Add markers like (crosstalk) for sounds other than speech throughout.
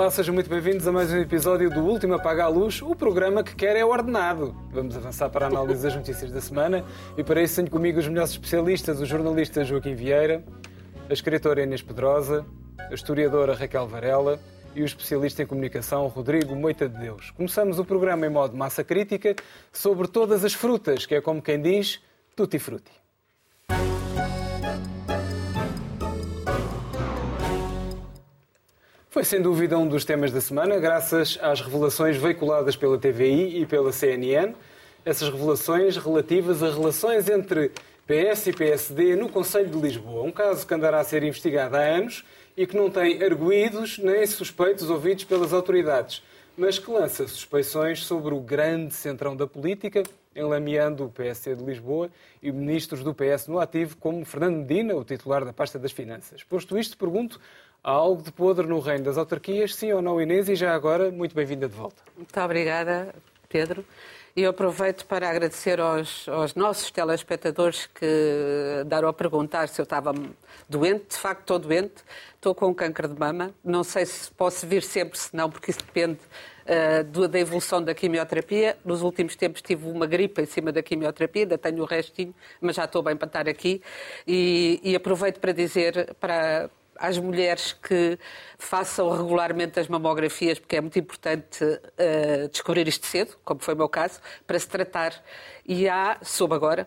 Olá, sejam muito bem-vindos a mais um episódio do Último Apaga a Luz, o programa que quer é ordenado. Vamos avançar para a análise das notícias da semana e para isso tenho comigo os melhores especialistas, o jornalista Joaquim Vieira, a escritora Inês Pedrosa, a historiadora Raquel Varela e o especialista em comunicação Rodrigo Moita de Deus. Começamos o programa em modo massa crítica sobre todas as frutas, que é como quem diz, tutti frutti. Foi sem dúvida um dos temas da semana, graças às revelações veiculadas pela TVI e pela CNN. Essas revelações relativas a relações entre PS e PSD no Conselho de Lisboa. Um caso que andará a ser investigado há anos e que não tem arguídos nem suspeitos ouvidos pelas autoridades, mas que lança suspeições sobre o grande centrão da política, enlameando o PSD de Lisboa e ministros do PS no ativo, como Fernando Medina, o titular da pasta das Finanças. Posto isto, pergunto Há algo de podre no reino das autarquias, sim ou não, Inês? E já agora, muito bem-vinda de volta. Muito obrigada, Pedro. E eu aproveito para agradecer aos, aos, nossos telespectadores que deram a perguntar se eu estava doente. De facto, estou doente. Estou com um câncer de mama. Não sei se posso vir sempre, se não, porque isso depende uh, da evolução da quimioterapia. Nos últimos tempos tive uma gripe em cima da quimioterapia, ainda tenho o restinho, mas já estou bem para estar aqui. E, e aproveito para dizer para, às mulheres que façam regularmente as mamografias, porque é muito importante uh, descobrir isto cedo, como foi o meu caso, para se tratar. E há, soube agora,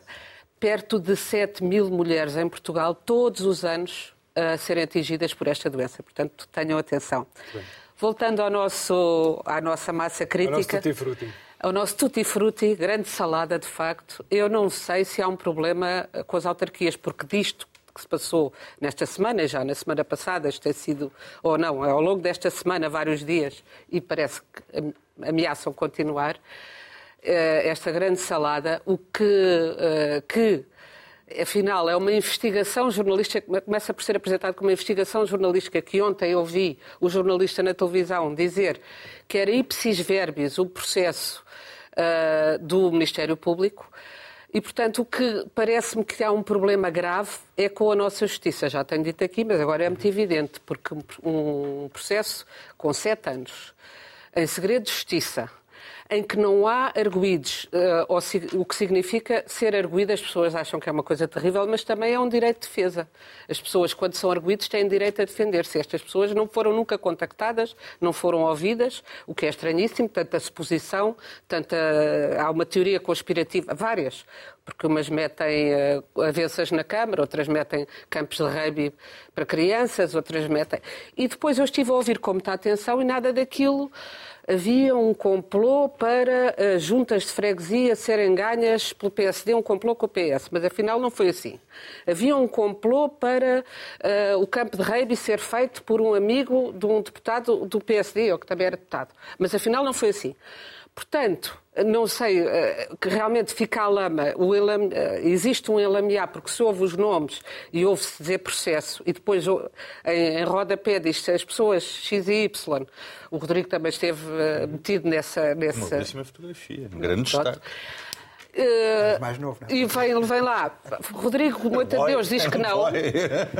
perto de 7 mil mulheres em Portugal, todos os anos, a serem atingidas por esta doença. Portanto, tenham atenção. Voltando ao nosso, à nossa massa crítica. Ao nosso tutti frutti. Ao nosso tutti frutti, grande salada, de facto. Eu não sei se há um problema com as autarquias, porque disto que se passou nesta semana, já na semana passada, isto tem sido, ou não, ao longo desta semana, vários dias, e parece que ameaçam continuar, eh, esta grande salada, o que, eh, que afinal é uma investigação jornalística, começa por ser apresentado como uma investigação jornalística que ontem ouvi o jornalista na televisão dizer que era ipsis verbis o processo uh, do Ministério Público. E, portanto, o que parece-me que há um problema grave é com a nossa justiça. Já tenho dito aqui, mas agora é muito evidente, porque um processo com sete anos, em segredo de justiça, em que não há arguídos, uh, o que significa ser arguído, as pessoas acham que é uma coisa terrível, mas também é um direito de defesa. As pessoas, quando são arguídos, têm direito a defender-se. Estas pessoas não foram nunca contactadas, não foram ouvidas, o que é estranhíssimo, tanta suposição, tanta... há uma teoria conspirativa, várias, porque umas metem uh, avessas na Câmara, outras metem campos de rugby para crianças, outras metem... E depois eu estive a ouvir com muita atenção e nada daquilo havia um complô para as eh, juntas de freguesia serem ganhas pelo PSD, um complô com o PS, mas afinal não foi assim. Havia um complô para uh, o campo de rugby ser feito por um amigo de um deputado do PSD, ou que também era deputado, mas afinal não foi assim. Portanto, não sei, eh, que realmente fica a lama, o eh, existe um elamear, porque se ouve os nomes e ouve-se dizer processo, e depois em, em rodapé diz as pessoas X e Y, o Rodrigo também esteve eh, metido nessa... nessa... Uma belíssima fotografia, um grande destaque. Uh, mais novo, não é? E vem, vem lá. Rodrigo, muito a Deus, diz que não.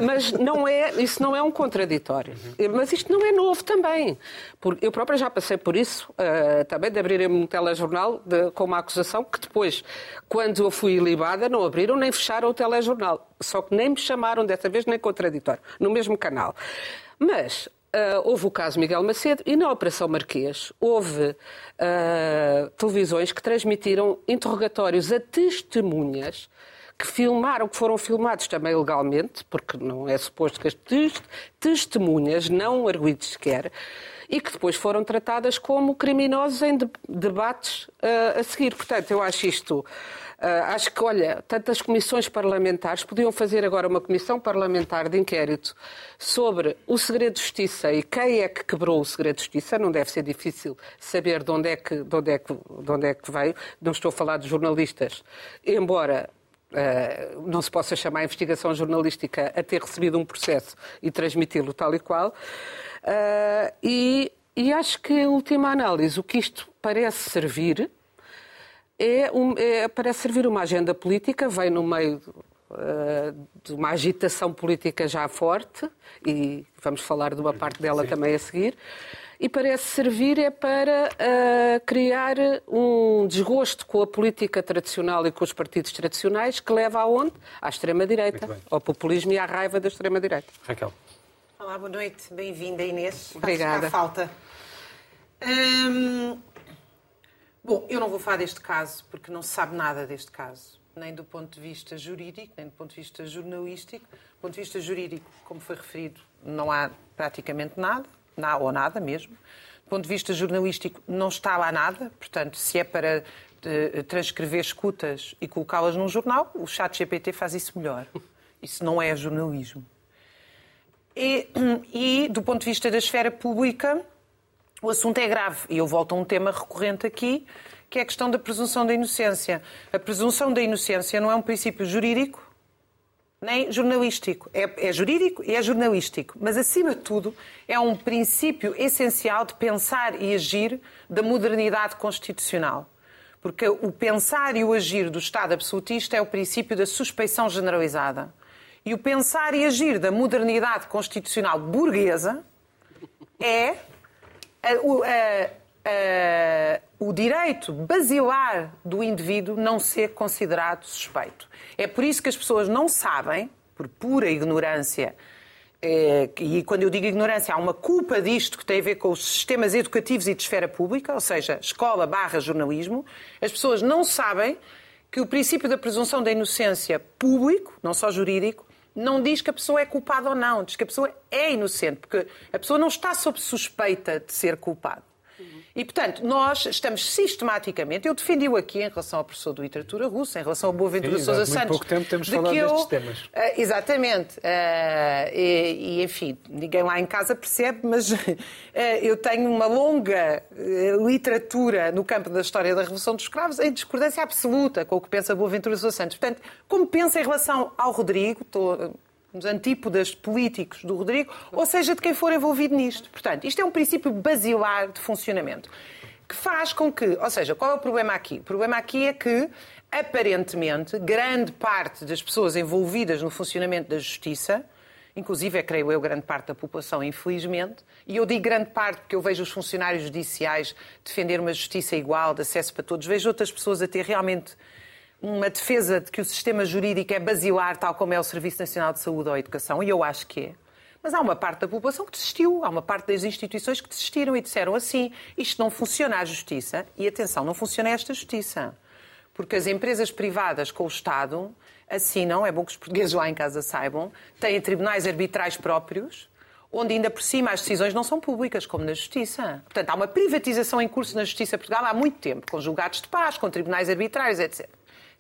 Mas não é, isso não é um contraditório. Mas isto não é novo também. Porque eu própria já passei por isso, uh, também de abrirem um telejornal de, com uma acusação que depois, quando eu fui ilibada, não abriram nem fecharam o telejornal. Só que nem me chamaram dessa vez nem contraditório, no mesmo canal. Mas Uh, houve o caso Miguel Macedo e na Operação Marquês houve uh, televisões que transmitiram interrogatórios a testemunhas que filmaram, que foram filmados também legalmente, porque não é suposto que as testemunhas, não arguidos sequer, e que depois foram tratadas como criminosos em debates uh, a seguir. Portanto, eu acho isto Uh, acho que, olha, tantas comissões parlamentares podiam fazer agora uma comissão parlamentar de inquérito sobre o segredo de justiça e quem é que quebrou o segredo de justiça. Não deve ser difícil saber de onde é que, de onde é que, de onde é que veio. Não estou a falar de jornalistas, embora Uh, não se possa chamar a investigação jornalística a ter recebido um processo e transmiti-lo tal e qual. Uh, e, e, acho que, em última análise, o que isto parece servir é, um, é, parece servir uma agenda política, vem no meio uh, de uma agitação política já forte, e vamos falar de uma parte dela Sim. também a seguir, e parece servir é para uh, criar um desgosto com a política tradicional e com os partidos tradicionais que leva aonde? À extrema-direita, ao populismo e à raiva da extrema-direita. Raquel. Olá, boa noite. Bem-vinda, Inês. Obrigada. falta. Hum, bom, eu não vou falar deste caso porque não se sabe nada deste caso, nem do ponto de vista jurídico, nem do ponto de vista jornalístico. Do ponto de vista jurídico, como foi referido, não há praticamente nada, ou nada mesmo. Do ponto de vista jornalístico, não está lá nada, portanto, se é para eh, transcrever escutas e colocá-las num jornal, o chat GPT faz isso melhor. Isso não é jornalismo. E, (clears throat) e, do ponto de vista da esfera pública, o assunto é grave. E eu volto a um tema recorrente aqui, que é a questão da presunção da inocência. A presunção da inocência não é um princípio jurídico nem jornalístico. É, é jurídico e é jornalístico. Mas, acima de tudo, é um princípio essencial de pensar e agir da modernidade constitucional. Porque o pensar e o agir do Estado absolutista é o princípio da suspeição generalizada. E o pensar e agir da modernidade constitucional burguesa é a, a, a, o direito basilar do indivíduo não ser considerado suspeito. É por isso que as pessoas não sabem, por pura ignorância, é, e quando eu digo ignorância, há uma culpa disto que tem a ver com os sistemas educativos e de esfera pública, ou seja, escola barra jornalismo, as pessoas não sabem que o princípio da presunção da inocência público, não só jurídico, não diz que a pessoa é culpada ou não, diz que a pessoa é inocente, porque a pessoa não está sob suspeita de ser culpada. E, portanto, nós estamos sistematicamente, eu defendi-o aqui em relação ao professor de literatura russa, em relação ao Boaventura Sim, Sousa Santos. Há pouco tempo temos falado eu, destes temas. Uh, exatamente. Uh, e, e, enfim, ninguém lá em casa percebe, mas uh, (laughs) eu tenho uma longa literatura no campo da história da Revolução dos Escravos em discordância absoluta com o que pensa Boaventura Sousa Santos. Portanto, como pensa em relação ao Rodrigo, estou nos antípodas políticos do Rodrigo, ou seja, de quem for envolvido nisto. Portanto, isto é um princípio basilar de funcionamento que faz com que, ou seja, qual é o problema aqui? O problema aqui é que, aparentemente, grande parte das pessoas envolvidas no funcionamento da justiça, inclusive, é, creio eu, grande parte da população, infelizmente, e eu digo grande parte porque eu vejo os funcionários judiciais defender uma justiça igual, de acesso para todos, vejo outras pessoas a ter realmente uma defesa de que o sistema jurídico é basilar, tal como é o Serviço Nacional de Saúde ou Educação, e eu acho que é. Mas há uma parte da população que desistiu, há uma parte das instituições que desistiram e disseram assim: isto não funciona a justiça, e atenção, não funciona esta justiça. Porque as empresas privadas com o Estado assinam, é bom que os portugueses lá em casa saibam, têm tribunais arbitrais próprios, onde ainda por cima as decisões não são públicas, como na Justiça. Portanto, há uma privatização em curso na Justiça Portugal há muito tempo, com julgados de paz, com tribunais arbitrais, etc.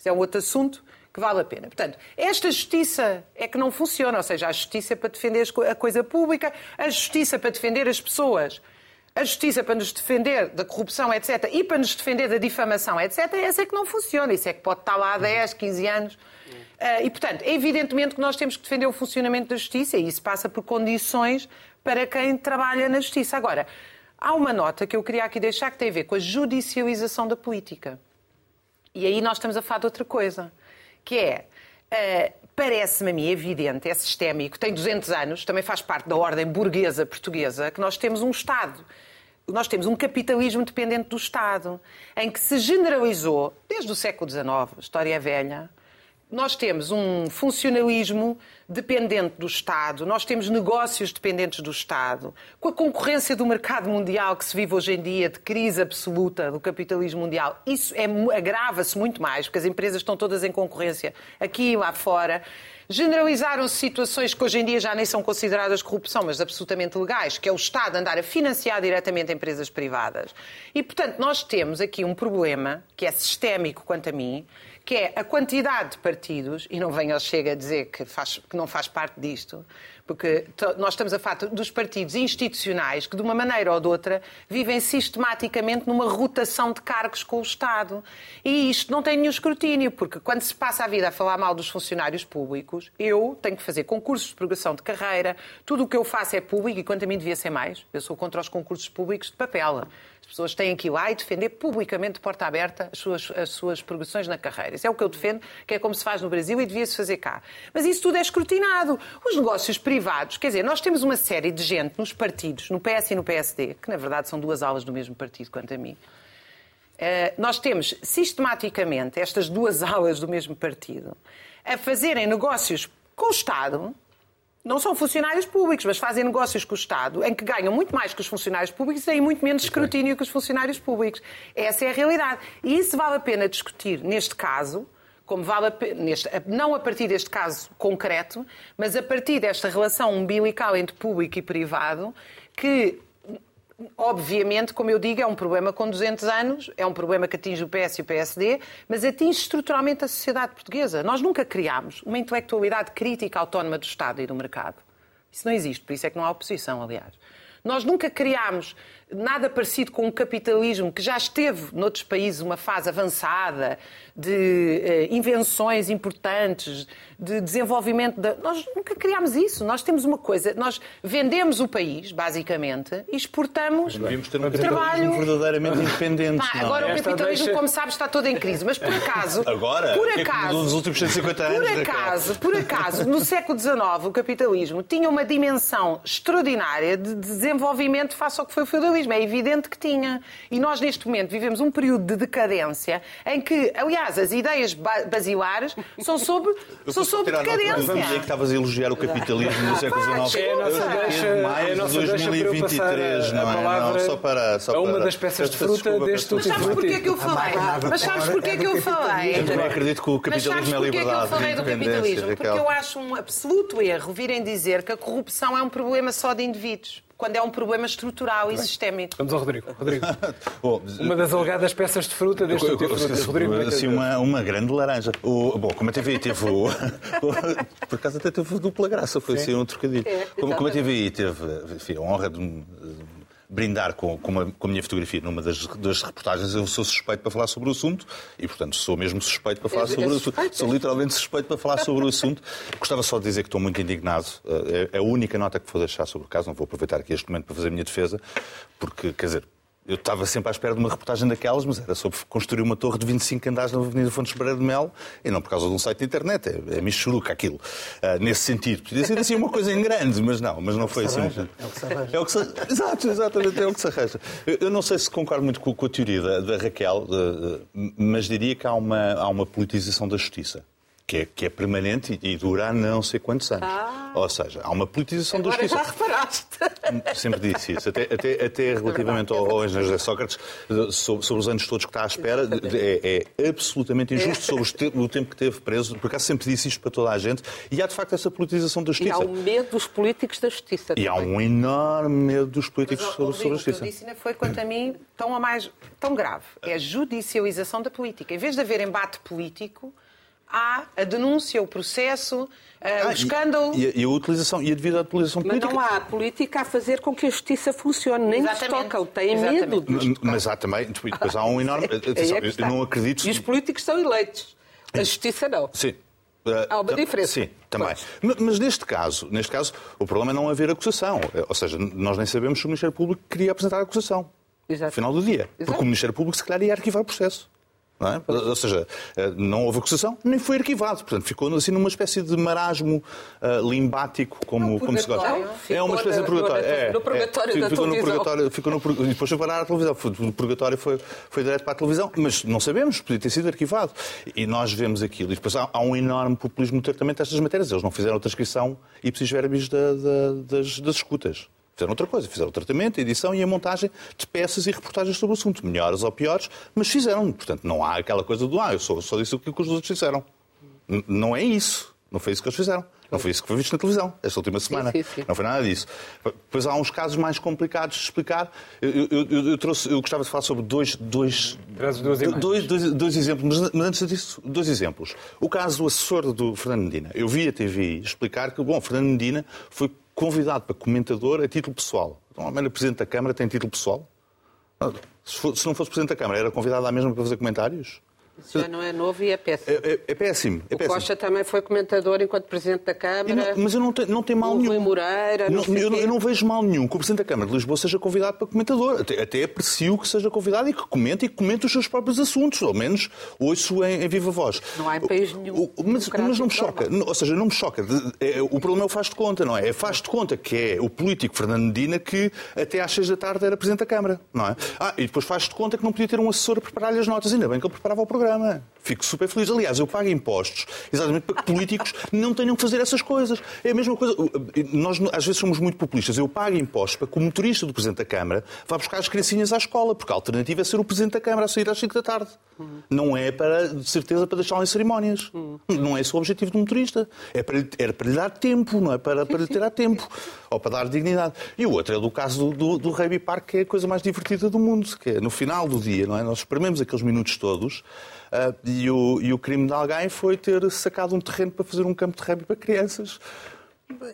Isso é um outro assunto que vale a pena. Portanto, esta justiça é que não funciona, ou seja, a justiça para defender a coisa pública, a justiça para defender as pessoas, a justiça para nos defender da corrupção, etc., e para nos defender da difamação, etc., essa é que não funciona. Isso é que pode estar lá há 10, 15 anos. Eh, e, portanto, é evidentemente que nós temos que defender o funcionamento da justiça e isso passa por condições para quem trabalha na justiça. Agora, há uma nota que eu queria aqui deixar que tem a ver com a judicialização da política. E aí nós estamos a falar de outra coisa, que é, uh, parece-me a mim evidente, é sistémico, tem 200 anos, também faz parte da ordem burguesa portuguesa, que nós temos um Estado. Nós temos um capitalismo dependente do Estado, em que se generalizou, desde o século XIX, história velha, nós temos um funcionalismo dependente do Estado, nós temos negócios dependentes do Estado, com a concorrência do mercado mundial que se vive hoje em dia, de crise absoluta do capitalismo mundial, isso é, agrava-se muito mais, porque as empresas estão todas em concorrência aqui e lá fora. Generalizaram-se situações que hoje em dia já nem são consideradas corrupção, mas absolutamente legais, que é o Estado andar a financiar diretamente empresas privadas. E, portanto, nós temos aqui um problema que é sistémico quanto a mim, que é a quantidade de partidos, e não venha ao Chega a dizer que, faz, que não faz parte disto, porque nós estamos a falar dos partidos institucionais que, de uma maneira ou de outra, vivem sistematicamente numa rotação de cargos com o Estado. E isto não tem nenhum escrutínio, porque quando se passa a vida a falar mal dos funcionários públicos, eu tenho que fazer concursos de progressão de carreira, tudo o que eu faço é público e quanto a mim devia ser mais. Eu sou contra os concursos públicos de papel. As pessoas têm que ir lá e defender publicamente, de porta aberta, as suas, as suas progressões na carreira. Isso é o que eu defendo, que é como se faz no Brasil e devia-se fazer cá. Mas isso tudo é escrutinado. Os negócios privados, quer dizer, nós temos uma série de gente nos partidos, no PS e no PSD, que na verdade são duas aulas do mesmo partido, quanto a mim. Uh, nós temos sistematicamente estas duas (laughs) aulas do mesmo partido a fazerem negócios com o Estado, não são funcionários públicos, mas fazem negócios com o Estado, em que ganham muito mais que os funcionários públicos e têm muito menos escrutínio que os funcionários públicos. Essa é a realidade. E isso vale a pena discutir neste caso, como vale a pena, neste, não a partir deste caso concreto, mas a partir desta relação umbilical entre público e privado, que obviamente, como eu digo, é um problema com 200 anos, é um problema que atinge o PS e o PSD, mas atinge estruturalmente a sociedade portuguesa. Nós nunca criámos uma intelectualidade crítica autónoma do Estado e do mercado. Isso não existe, por isso é que não há oposição, aliás. Nós nunca criámos nada parecido com o capitalismo que já esteve noutros países uma fase avançada de eh, invenções importantes, de desenvolvimento. Da... Nós nunca criámos isso. Nós temos uma coisa, nós vendemos o país, basicamente, e exportamos Devíamos ter um trabalho verdadeiramente independente. Pá, agora o capitalismo, deixa... como sabes, está todo em crise. Mas por acaso, (laughs) agora, por é acaso, nos últimos 150 anos, por acaso, por acaso, no século XIX, o capitalismo tinha uma dimensão extraordinária de desenvolvimento face ao que foi o feudalismo. É evidente que tinha. E nós, neste momento, vivemos um período de decadência em que, aliás, as ideias basilares são sobre, são sobre decadência. Vamos dizer que estavas a elogiar o capitalismo no século XIX. É a nossa deixa, mais é a nossa 2023, não é? Não, só para, só a uma para, das peças de fruta deste Mas sabes porquê que eu falei? Mas sabes porquê que eu falei? Eu também acredito que o capitalismo é liberdade. Mas sabes porquê que eu falei do capitalismo? Porque eu acho um absoluto erro virem dizer que a corrupção é um problema só de indivíduos quando é um problema estrutural e sistémico. Vamos ao Rodrigo. Rodrigo. (laughs) uma das alegadas peças de fruta deste eu, eu, eu, Rodrigo. É assim, uma, uma grande laranja. O, bom, como a TVI teve (laughs) o, Por acaso até teve dupla graça, foi Sim. assim um trocadilho. É, como, como a TVI teve enfim, a honra de brindar com, com, uma, com a minha fotografia numa das, das, reportagens, eu sou suspeito para falar sobre o assunto e, portanto, sou mesmo suspeito para falar é, sobre é o assunto. Sou literalmente suspeito para falar sobre o assunto. Gostava só de dizer que estou muito indignado. Eh, é a única nota que vou deixar sobre o caso. Não vou aproveitar aqui este momento para fazer a minha defesa, porque, quer dizer, eu estava sempre à espera de uma reportagem daquelas, mas era sobre construir uma torre de 25 andares na Avenida Fontes Pereira de Mel e não por causa de um site de internet. É, é michuruca aquilo. Uh, nesse sentido. Podia ser assim uma coisa em grande, mas não, mas não foi assim. É o que se arranja. É o que se... Exato, exatamente, é o que se arranja. Eu, eu não sei se concordo muito com, com a teoria da, da Raquel, mas diria que há uma, há uma politização da justiça que é, que é permanente e, dura não sei quantos anos. Ah. Ou seja, há uma politização da justiça. já reparaste. Sempre disse isso. Até, até, até relativamente ao, ao engenheiro José Sócrates, sobre, sobre, os anos todos que está à espera, é, é absolutamente injusto sobre o tempo que teve preso. Por acaso sempre disse isto para toda a gente. E há, de facto, essa politização da justiça. E há um medo dos políticos da justiça. E também. há um enorme medo dos políticos Mas, sobre, sobre a justiça. O que eu disse foi, quanto a mim, tão, a mais, tão grave. É a judicialização da política. Em vez de haver embate político, há a denúncia, o processo, uh, ah, o escândalo. E, e, a utilização, e a devida utilização política. Mas não há política a fazer com que a justiça funcione, nem lhes tocam, têm medo de Mas há também, depois há um (laughs) enorme. É atenção, é eu não acredito. E os políticos são eleitos. A justiça não. Sim. Há uma diferença. Sim, também. Mas, mas neste caso, neste caso, o problema é não haver acusação. Ou seja, nós nem sabemos se o Ministério Público queria apresentar a acusação. Exato. No final do dia. Exato. Porque o Ministério Público, se calhar, ia arquivar o processo. É? Ou seja, eh, não houve acusação, nem foi arquivado. Portanto, ficou assim numa espécie de marasmo uh, limbático, como, como se gosta. É uma espécie de purgatório. É, no purgatório é, da ficou televisão. No purgatório, ficou no, depois foi parar à televisão. O purgatório foi, foi direto para a televisão, mas não sabemos, podia ter sido arquivado. E nós vemos aquilo. E depois há, há um enorme populismo no tratamento destas matérias. Eles não fizeram a transcrição ipsis verbis da, da, das, das escutas. Fizeram outra coisa, fizeram o tratamento, a edição e a montagem de peças e reportagens sobre o assunto, melhores ou piores, mas fizeram. Portanto, não há aquela coisa do ah, eu só, só disse o que os outros fizeram. N não é isso. Não foi isso que eles fizeram. Não foi isso que foi visto na televisão esta última semana. Sim, sim, sim. Não foi nada disso. Depois há uns casos mais complicados de explicar. Eu, eu, eu, trouxe, eu gostava de falar sobre dois, dois, dois, dois, dois, exemplos, mas, mas antes disso, dois exemplos. O caso do assessor do Fernando Medina. Eu vi a TV explicar que, bom, Fernando Medina foi convidado para comentador a título pessoal. Então, a Presidente da Câmara tem título pessoal? Se não fosse Presidente da Câmara, era convidado à mesma para fazer comentários? Já não é novo e é péssimo. É, é- é péssimo. É o péssimo. Costa também foi comentador enquanto Presidente da Câmara. não- mas eu não tenho, não tenho mal nenhum. Moreira, não Não- eu, eu não vejo mal nenhum que o Presidente da Câmara de Lisboa seja convidado para comentador. Até, até aprecio que seja convidado e que comente e que comente os seus próprios assuntos. Ao menos ouço em, em viva voz. Não há em país nenhum O- mas, mas não me choca. Ou seja, não me choca. É- o problema é o faz de conta, não é? É faz de conta que é o político Fernando Medina que até às seis da tarde era Presidente da Câmara, não é? Ah, e depois faz de conta que não podia ter um assessor a preparar-lhe as notas. Ainda bem que ele preparava o programa. Fico super feliz. Aliás, eu pago impostos exatamente para que políticos não tenham que fazer essas coisas. É a mesma coisa. Nós, às vezes, somos muito populistas. Eu pago impostos para que o motorista do Presidente da Câmara vá buscar as criancinhas à escola, porque a alternativa é ser o Presidente da Câmara a sair às 5 da tarde. Não é, para, de certeza, para deixá-lo em cerimónias. Não é esse o objetivo do motorista. É para, lhe- era para lhe dar tempo, não é para, para lhe tirar tempo. (laughs) Ou para dar dignidade. E o outro é do caso do, do, do Park, que é a coisa mais divertida do mundo. Que é no final do dia, não é? Nós esprememos aqueles minutos todos. Ah, e, o, e o crime de alguém foi ter sacado um terreno para fazer um campo de rugby para crianças.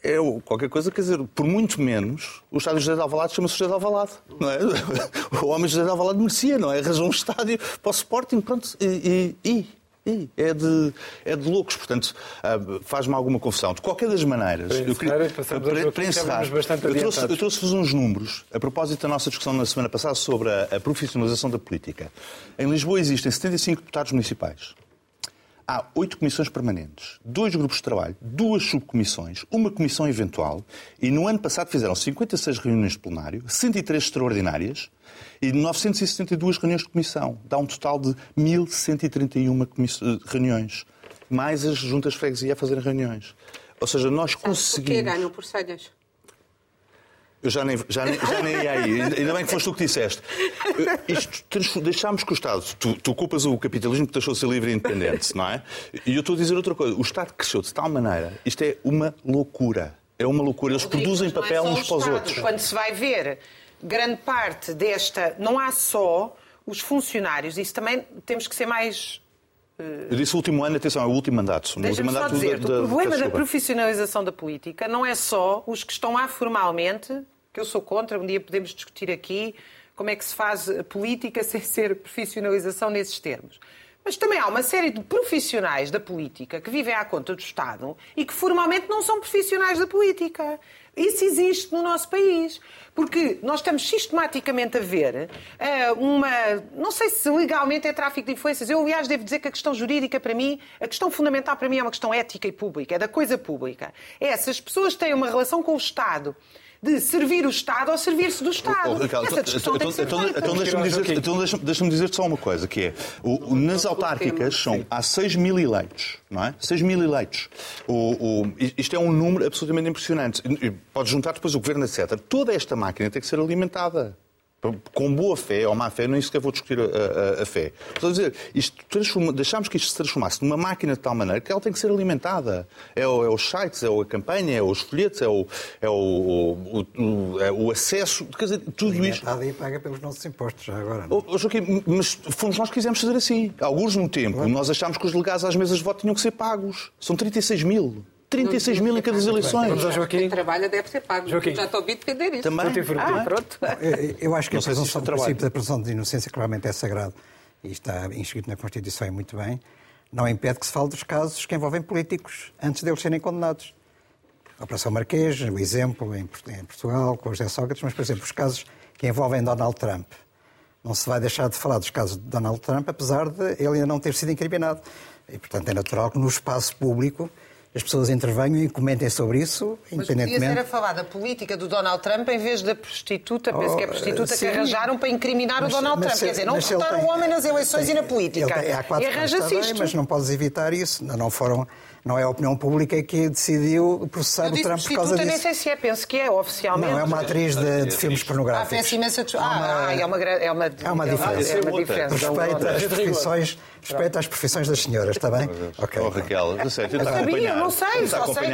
É qualquer coisa, quer dizer, por muito menos, o estádio José de Alvalade chama-se José de Alvalade, não é? (laughs) O homem José de Alvalade merecia, não é? Arranjou um estádio para o Sporting, pronto, e, e- e- e é, de, é de loucos, portanto, ah, faz-me alguma confusão. De qualquer das maneiras, Para eu queria- encerrar, para- para trouxe, eu trouxe-vos uns números a propósito da nossa discussão na semana passada sobre a, a profissionalização da política. Em Lisboa existem 75 deputados municipais. Há oito comissões permanentes, dois grupos de trabalho, duas subcomissões, uma comissão eventual e no ano passado fizeram 56 reuniões de plenário, 103 extraordinárias e 972 reuniões de comissão. Dá um total de 1.131 comiss- eh, reuniões, mais as juntas de freguesia a fazerem reuniões. Ou seja, nós Porquê conseguimos... ganham por senhas? Eu já nem, já, nem, já nem ia aí. Ainda bem que foste tu que disseste. Eh, Isto, deixámos que o Estado. Tu, tu culpas o capitalismo que deixou de ser livre e independente, não é? E eu estou a dizer outra coisa. O Estado cresceu de tal maneira. Isto é uma loucura. É uma loucura. Eles produzem é papel uns para os outros. Quando se vai ver grande parte desta. Não há só os funcionários, isso também temos que ser mais. Eu disse o último ano, atenção, é o último mandato. No último mandato dizer, da- o da- problema da desculpa. profissionalização da política não é só os que estão lá formalmente, que eu sou contra, um dia podemos discutir aqui como é que se faz política (laughs) sem ser profissionalização nesses termos. Mas também há uma série de profissionais da política que vivem à conta do Estado e que formalmente não são profissionais da política. Isso existe no nosso país. Porque nós estamos sistematicamente a ver eh, uma. Não sei se legalmente é tráfico de influências. Eu, aliás, devo dizer que a questão jurídica, para mim, a questão fundamental para mim é uma questão ética e pública, é da coisa pública. É se as pessoas têm uma relação com o Estado de servir o Estado ou servir-se do Estado. Oh, Ricardo, Essa discussão tem que ser então, então deixa-me dizer, então deixa- deixa-me dizer só uma coisa, que é, o- o- nas autárquicas são, há 6 mil eleitos, não é? 6 mil eleitos. O, o- isto é um número absolutamente impressionante. E- e Pode juntar depois o governo, etc. Toda esta máquina tem que ser alimentada. Com boa fé ou má fé, nem sequer vou discutir a, a- a fé. Estou a dizer, isto transforma, deixámos que isto se transformasse numa máquina de tal maneira que ela tem que ser alimentada. É, o- é os sites, é a campanha, é os folhetos, é o, é o, o, é o acesso. Quer dizer, tudo isto. Alimentada e paga pelos nossos impostos, já agora. não? Oh, oh, Joaquim, mas fomos nós que quisemos fazer assim. Alguns no tempo, nós achámos que os delegados às mesas de voto tinham que ser pagos. São 36 mil. 36 mil em cada eleições. Vamos ao Joaquim. Quem trabalha deve ser pago. Joaquim. Já estou a ouvir defender isso. Também. Ah, pronto. (laughs) Eu- Eu acho que Não a presunção, o trabalho. princípio da presunção de inocência claramente é sagrado e está inscrito na Constituição e muito bem. Não impede que se fale dos casos que envolvem políticos antes deles serem condenados. A Operação Marquês, o exemplo em Port- em Portugal, com o José Sócrates, mas, por exemplo, os casos que envolvem Donald Trump. Não se vai deixar de falar dos casos de Donald Trump, apesar de ele ainda não ter sido incriminado. E, portanto, é natural que no espaço público as pessoas intervenham e comentem sobre isso, Mas podia independentemente. ser a falar da política do Donald Trump em vez da prostituta, penso Oh, que é a prostituta sim. que arranjaram para incriminar Mas- o Donald Trump. se- Quer dizer, não votaram o homem nas eleições tem- e na política. tem- há quatro e anos arranja-se isto. Mas não podes evitar isso. Não, não foram, não é a opinião pública que decidiu processar Eu o Trump por causa prostituta, nem disso. sei se é, penso que é oficialmente. Não, é uma atriz de, de filmes Ah, pornográficos. peço imensa desculpa. Há uma- Ah, ah, é uma, é uma, Há uma diferença. É uma diferença. Respeita as profissões, respeita as profissões das senhoras, está bem? Ok. Oh, Raquel, sério, Eu está a sabia, acompanhar. não sei, Está a só sei.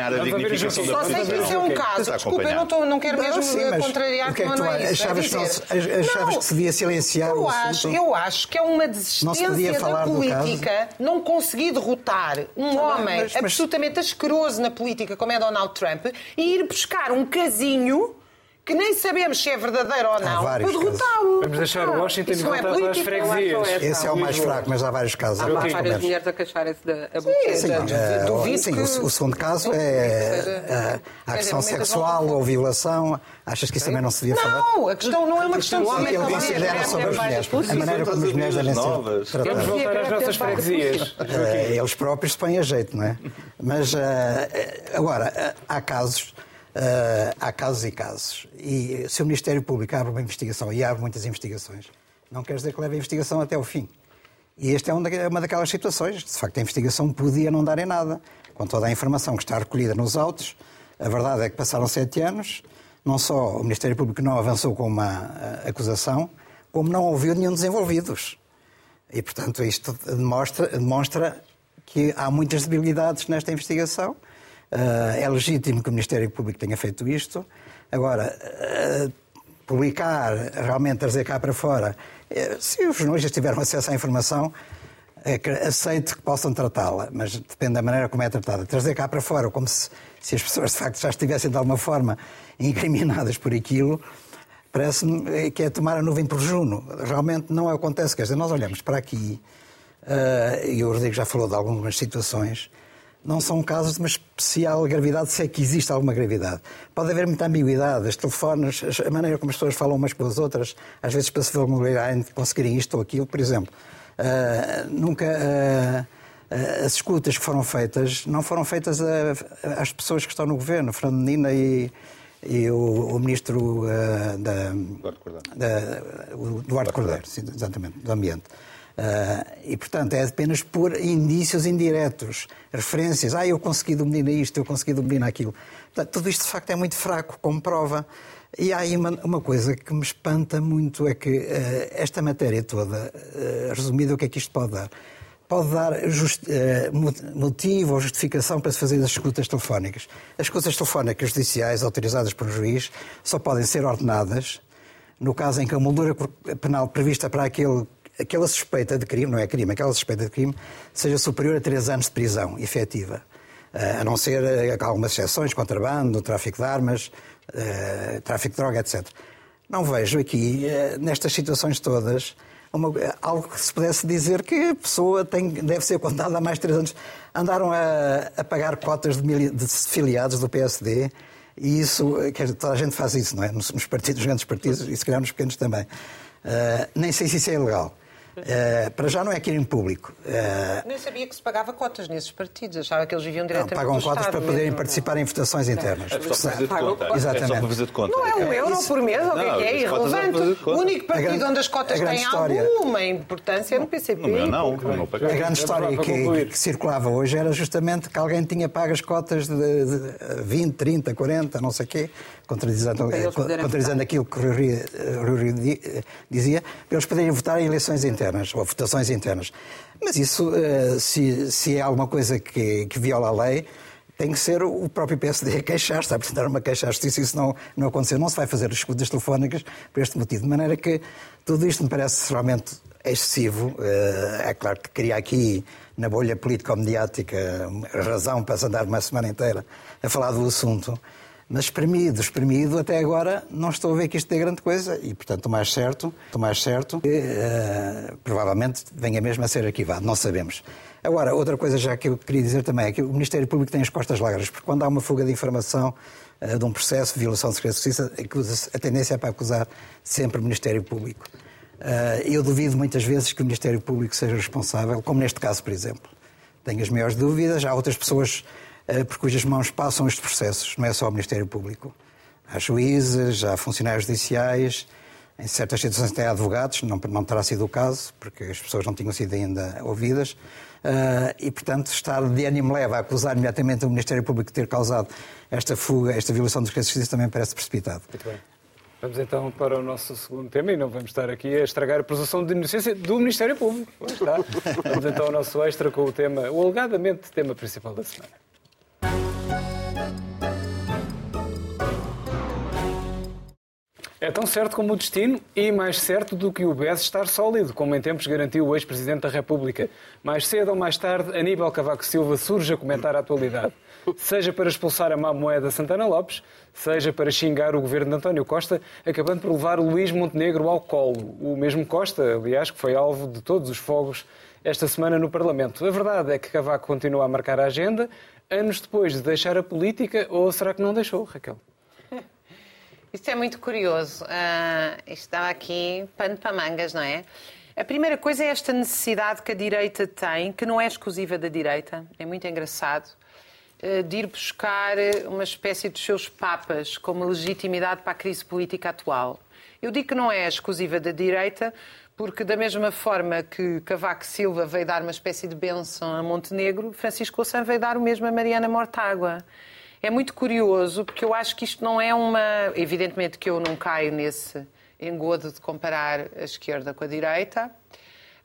Só sei que isso é um caso. Desculpa, eu não, não quero mesmo sim, mas contrariar o que é que tu não é isso. achavas que não achavas Não, que se devia silenciar eu o acho, assunto? eu acho que é uma Não desistência da política não conseguir derrotar um Tá homem absolutamente asqueroso na política como é Donald Trump e ir buscar um casinho que nem sabemos se é verdadeiro ou não, vários para derrotá-lo. Vamos deixar o Washington Isso e não é voltar para as política. freguesias. Esse é o mais fraco, mas há vários casos. Há Há várias comércios. mulheres a queixarem-se da Sim, abuso Sim, da- eh, duvido sim, que- o, o segundo caso é eh, a agressão seja, sexual ou violação. Achas que isso também não se devia falar? Não, a questão não é uma questão de O homem Ele considera deve sobre as mulheres. A maneira como as mulheres devem ser Novas. Vamos tratadas. voltar às nossas freguesias. Eh, Eles próprios se põem a jeito, não é? Mas agora, há casos, há casos e casos. E se o Ministério Público abre uma investigação e abre muitas investigações, não quer dizer que leve a investigação até o fim. E esta é uma da- uma daquelas situações. De facto, a investigação podia não dar em nada. Com toda a informação que está recolhida nos autos, a verdade é que passaram sete anos, não só o Ministério Público não avançou com uma eh, acusação, como não ouviu nenhum desenvolvidos. E, portanto, isto demonstra, demonstra que há muitas debilidades nesta investigação. Eh, é legítimo que o Ministério Público tenha feito isto. Agora, eh, publicar, realmente trazer cá para fora, eh, se os jornalistas tiveram acesso à informação, aceito que possam tratá-la, mas depende da maneira como é tratada. Trazer cá para fora, como se, se as pessoas de facto já estivessem de alguma forma (laughs) incriminadas por aquilo, parece-me que é tomar a nuvem por juno. Realmente não acontece. Quer dizer, nós olhamos para aqui, eh, e o Rodrigo já falou de algumas situações, não são casos de uma especial gravidade, se é que existe alguma gravidade. Pode haver muita ambiguidade, os telefones, a maneira como as pessoas falam umas com as outras, às vezes para se vulnerarem de conseguirem isto ou aquilo, por exemplo. eh, nunca. eh, as escutas que foram feitas não foram feitas a- às pessoas que estão no governo, Fernando Menina e, e o, o ministro eh, da, Duarte Cordeiro. da- o Duarte Cordeiro, sim, exatamente, do Ambiente. Ah, e, portanto, é apenas por indícios indiretos, referências. Ah, eu consegui dominar isto, eu consegui dominar aquilo. Portanto, tudo isto, de facto, é muito fraco como prova. E há aí uma, uma coisa que me espanta muito, é que ah, esta matéria toda, ah, resumida, o que é que isto pode dar? Pode dar motivo ou justificação para se fazer as escutas telefónicas. As escutas telefónicas judiciais autorizadas por um juiz só podem ser ordenadas no caso em que a moldura penal prevista para aquele, aquela suspeita de crime, não é crime, aquela suspeita de crime, seja superior a três anos de prisão efetiva. Eh, a não ser eh, algumas exceções, contrabando, tráfico de armas, eh, tráfico de droga, etc. Não vejo aqui, nestas situações todas, uma- algo que se pudesse dizer que a pessoa tem, deve ser condenada a mais de três anos. Andaram a, a pagar cotas de, de filiados do PSD e isso, quer toda a gente faz isso, não é? Nos, partidos, nos grandes partidos e se calhar nos pequenos também. Ah, nem sei se isso é ilegal. Ah, para já não é crime público. Ah, Nem sabia que se pagava cotas nesses partidos. Achava que eles viviam não, diretamente pagam do cotas Estado para poderem mesmo. participar em votações internas. É só para fazer Pagam conta. É Exatamente. conta. Não é um euro isso- por mês, ou o que é Não, que é é irrelevante. O único partido grande- onde as cotas têm história- alguma importância é no PCP. No meu não, no meu A grande história que, que circulava hoje era justamente que alguém tinha pago as cotas de, de 20, 30, 40, não sei o quê, poderem contradizendo votar. aquilo que o Rui Rui dizia, para eles poderem votar em eleições internas, ou votações internas. Mas isso, eh, se, se é alguma coisa que, que viola a lei, tem que ser o próprio PSD a queixar-se, a apresentar uma queixa à Justiça. Isso não, não aconteceu. Não se vai fazer escutas telefónicas por este motivo. De maneira que tudo isto me parece realmente excessivo. Eh, É claro que cria aqui, na bolha político-mediática, razão para se andar uma semana inteira a falar do assunto. Mas espremido, espremido, até agora não estou a ver que isto dê grande coisa e, portanto, o mais certo, mais certo, que, eh, provavelmente venha mesmo a ser arquivado, não sabemos. Agora, outra coisa já que eu queria dizer também é que o Ministério Público tem as costas largas, porque quando há uma fuga de informação eh, de um processo de violação de segredo de justiça, a tendência é para acusar sempre o Ministério Público. Eh, Eu duvido muitas vezes que o Ministério Público seja responsável, como neste caso, por exemplo. Tenho as maiores dúvidas. Há outras pessoas por cujas mãos passam estes processos, não é só o Ministério Público. Há juízes, há funcionários judiciais, em certas situações até há advogados, não, não terá sido o caso, porque as pessoas não tinham sido ainda ouvidas. Ah, e, portanto, estar de ânimo leve a acusar imediatamente o Ministério Público de ter causado esta fuga, esta violação dos direitos de justiça também parece precipitado. Muito bem. Vamos então para o nosso segundo tema e não vamos estar aqui a estragar a presunção de inocência do Ministério Público. Vamos então ao nosso extra com o tema, o alegadamente tema principal da semana. É tão certo como o destino e mais certo do que o BES estar sólido, como em tempos garantiu o ex-presidente da República. Mais cedo ou mais tarde, Aníbal Cavaco Silva surge a comentar a atualidade. Seja para expulsar a má moeda Santana Lopes, seja para xingar o governo de António Costa, acabando por levar Luís Montenegro ao colo. O mesmo Costa, aliás, que foi alvo de todos os fogos esta semana no Parlamento. A verdade é que Cavaco continua a marcar a agenda, anos depois de deixar a política, ou será que não deixou, Raquel? Isto é muito curioso. Uh, isto dava aqui pano para mangas, não é? A primeira coisa é esta necessidade que a direita tem, que não é exclusiva da direita, é muito engraçado, uh, de ir buscar uma espécie dos seus papas como legitimidade para a crise política atual. Eu digo que não é exclusiva da direita, porque da mesma forma que Cavaco Silva veio dar uma espécie de benção a Montenegro, Francisco Louçã veio dar o mesmo a Mariana Mortágua. É muito curioso, porque eu acho que isto não é uma... Evidentemente que eu não caio nesse engodo de comparar a esquerda com a direita.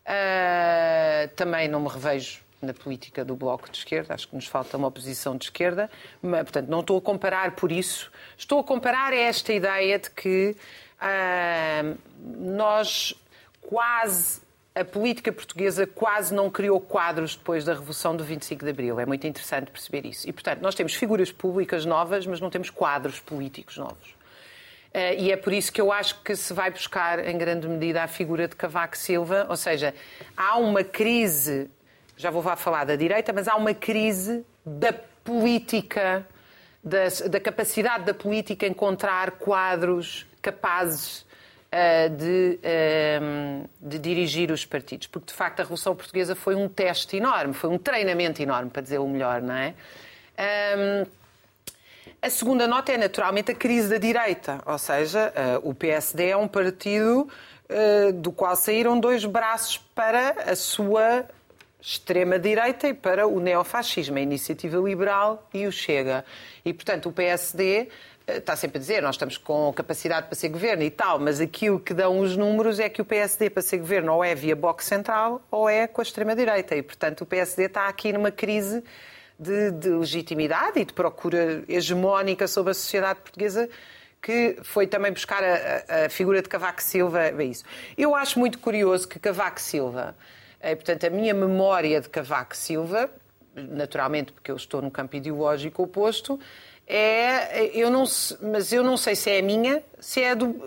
Uh, também não me revejo na política do Bloco de Esquerda, acho que nos falta uma oposição de esquerda, mas, portanto, não estou a comparar por isso. Estou a comparar esta ideia de que uh, nós quase a política portuguesa quase não criou quadros depois da Revolução do 25 de Abril. É muito interessante perceber isso. E, portanto, nós temos figuras públicas novas, mas não temos quadros políticos novos. Uh, e é por isso que eu acho que se vai buscar, em grande medida, a figura de Cavaco Silva. Ou seja, há uma crise, já vou falar da direita, mas há uma crise da política, da, da capacidade da política encontrar quadros capazes eh, de, ehm, de, dirigir os partidos. Porque, de facto, a Revolução Portuguesa foi um teste enorme, foi um treinamento enorme, para dizer o melhor, não é? Ehm, a segunda nota é, naturalmente, a crise da direita. Ou seja, eh, o PSD é um partido eh, do qual saíram dois braços para a sua extrema-direita e para o neofascismo, a Iniciativa Liberal e o Chega. E, portanto, o PSD está sempre a dizer, nós estamos com capacidade para ser governo e tal, mas aquilo que dão os números é que o PSD para ser governo ou é via Bloco Central ou é com a extrema-direita. E, portanto, o PSD está aqui numa crise de, de legitimidade e de procura hegemónica sobre a sociedade portuguesa que foi também buscar a, a, figura de Cavaco Silva. É isso. Eu acho muito curioso que Cavaco Silva, é, portanto, a minha memória de Cavaco Silva, naturalmente porque eu estou no campo ideológico oposto, é, eu não, mas eu não sei se é a minha, se é a do,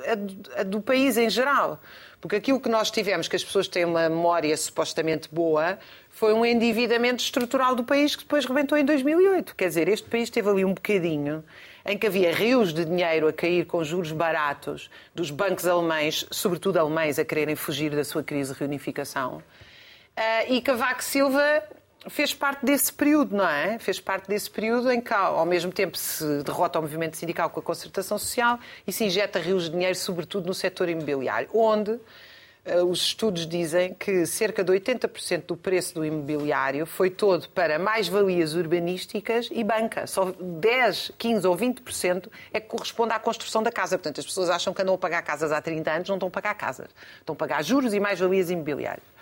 a a do país em geral. Porque aquilo que nós tivemos, que as pessoas têm uma memória supostamente boa, foi um endividamento estrutural do país que depois rebentou em 2008. Quer dizer, este país teve ali um bocadinho em que havia rios de dinheiro a cair com juros baratos dos bancos alemães, sobretudo alemães, a quererem fugir da sua crise de reunificação. Uh, e Cavaco Silva fez parte desse período, não é? Fez parte desse período em que, ao mesmo tempo, se derrota o movimento sindical com a concertação social e se injeta rios de dinheiro, sobretudo no setor imobiliário, onde uh, os estudos dizem que cerca de 80% do preço do imobiliário foi todo para mais-valias urbanísticas e banca. Só 10, 15 ou 20% é que corresponde à construção da casa. Portanto, as pessoas acham que andam a pagar casas há 30 anos, não estão a pagar casas. Estão a pagar juros e mais-valias imobiliárias.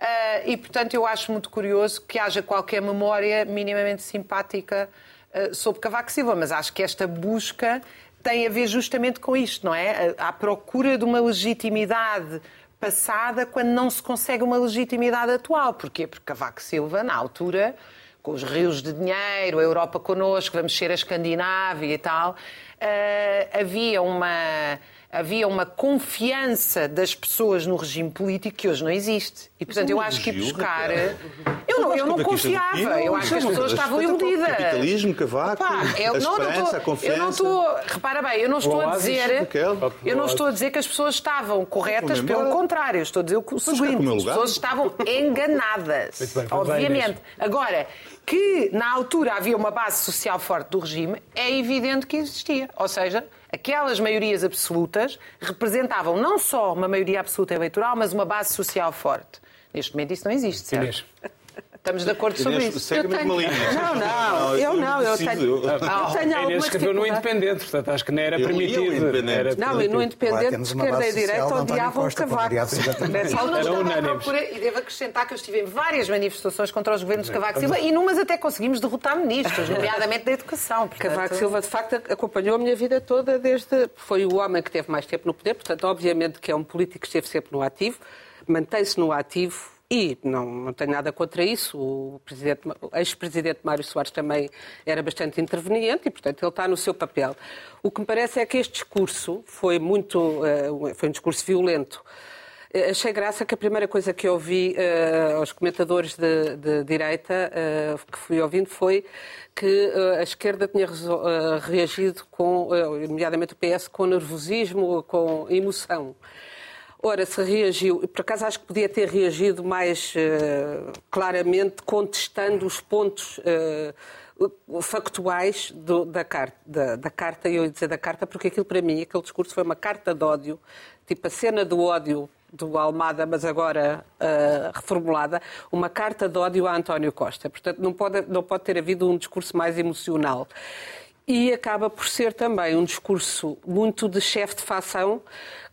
Uh, e, portanto, eu acho muito curioso que haja qualquer memória minimamente simpática uh, sobre Cavaco Silva, mas acho que esta busca tem a ver justamente com isto, não é? À procura de uma legitimidade passada quando não se consegue uma legitimidade atual. Porquê? Porque Cavaco Silva, na altura, com os rios de dinheiro, a Europa connosco, vamos ser a Escandinávia e tal, uh, havia uma havia uma confiança das pessoas no regime político que hoje não existe. E, portanto, eu acho que buscar. Eu não, eu não confiava. Eu acho que as pessoas estavam iludidas. Capitalismo, Cavaco, a a confiança. Eu não estou. Repara bem, eu não estou a dizer. Eu não estou a dizer que as pessoas estavam corretas, pelo contrário. Eu estou a dizer o seguinte: as pessoas estavam (laughs) enganadas. Obviamente. Agora, que na altura havia uma base social forte do regime, é evidente que existia. Ou seja, aquelas maiorias absolutas representavam não só uma maioria absoluta eleitoral, mas uma base social forte. Neste momento isso não existe, certo? Estamos de acordo sobre Inês, isso. segue a mesma tenho- linha. Não, não, eu não, eu tenho- Eu- Eu tenho A Inês escreveu no. Independente, portanto acho que não era permitido. Era Não, e no Independente, uma esquerda e direita de odiavam o cavaco. Nessa Eu não altura. Estava à procura e devo acrescentar que eu estive em várias manifestações contra os governos de Cavaco Silva e numas até conseguimos derrotar ministros, nomeadamente da educação. Portanto, Cavaco Silva, de facto, acompanhou a minha vida toda desde. Foi o homem que teve mais tempo no poder, portanto, obviamente que é um político que esteve sempre no ativo, mantém-se no ativo e não, não tenho nada contra isso. O presidente- o ex-presidente Mário Soares também era bastante interveniente e, portanto, ele está no seu papel. O que me parece é que este discurso foi muito. eh, foi um discurso violento. Eh, Achei graça que a primeira coisa que ouvi eh, aos comentadores de, de direita, eh, que fui ouvindo, foi que eh, a esquerda tinha reagido com, nomeadamente o PS, com nervosismo, com emoção. Ora, se reagiu, por acaso acho que podia ter reagido mais eh, claramente contestando os pontos eh, factuais do- da, carta, da, da carta, eu ia dizer da carta, porque aquilo para mim, aquele discurso foi uma carta de ódio, tipo a cena do ódio do Almada, mas agora eh, reformulada, uma carta de ódio a António Costa. Portanto, não pode, não pode ter havido um discurso mais emocional. E acaba por ser também um discurso muito de chefe de facção.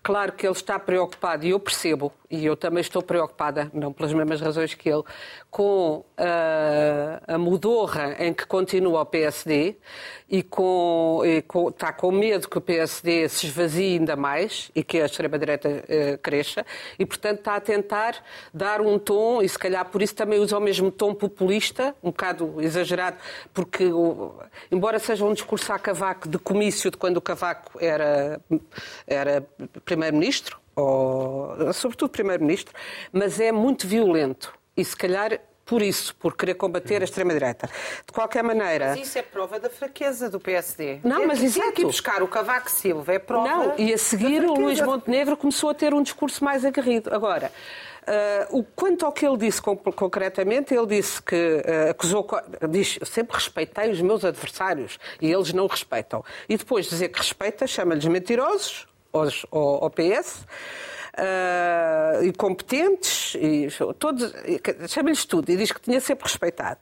Claro que ele está preocupado, e eu percebo, e eu também estou preocupada, não pelas mesmas razões que ele, com ah, a mudorra em que continua o PSD e, com, e com- está com medo que o PSD se esvazie ainda mais e que a extrema-direita eh, cresça, e portanto está a tentar dar um tom, e se calhar por isso também usa o mesmo tom populista, um bocado exagerado, porque, embora seja um discurso a Cavaco de comício de quando o Cavaco era, era primeiro-ministro, ou sobretudo primeiro-ministro, mas é muito violento e se calhar por isso, por querer combater a extrema-direita. De qualquer maneira. Mas isso é prova da fraqueza do PSD. Não, Ter mas exato. que ir buscar o Cavaco Silva é prova. Não, e a seguir o Luís. Montenegro começou a ter um discurso mais aguerrido. Agora, ah, o, quanto ao que ele disse con- concretamente, ele disse que ah, acusou, diz, eu sempre respeitei os meus adversários e eles não respeitam. E depois de dizer que respeita, chama-lhes mentirosos aos- ao, ao PS. ah, incompetentes, e todos, e que- chama-lhes tudo, e diz que tinha sempre respeitado.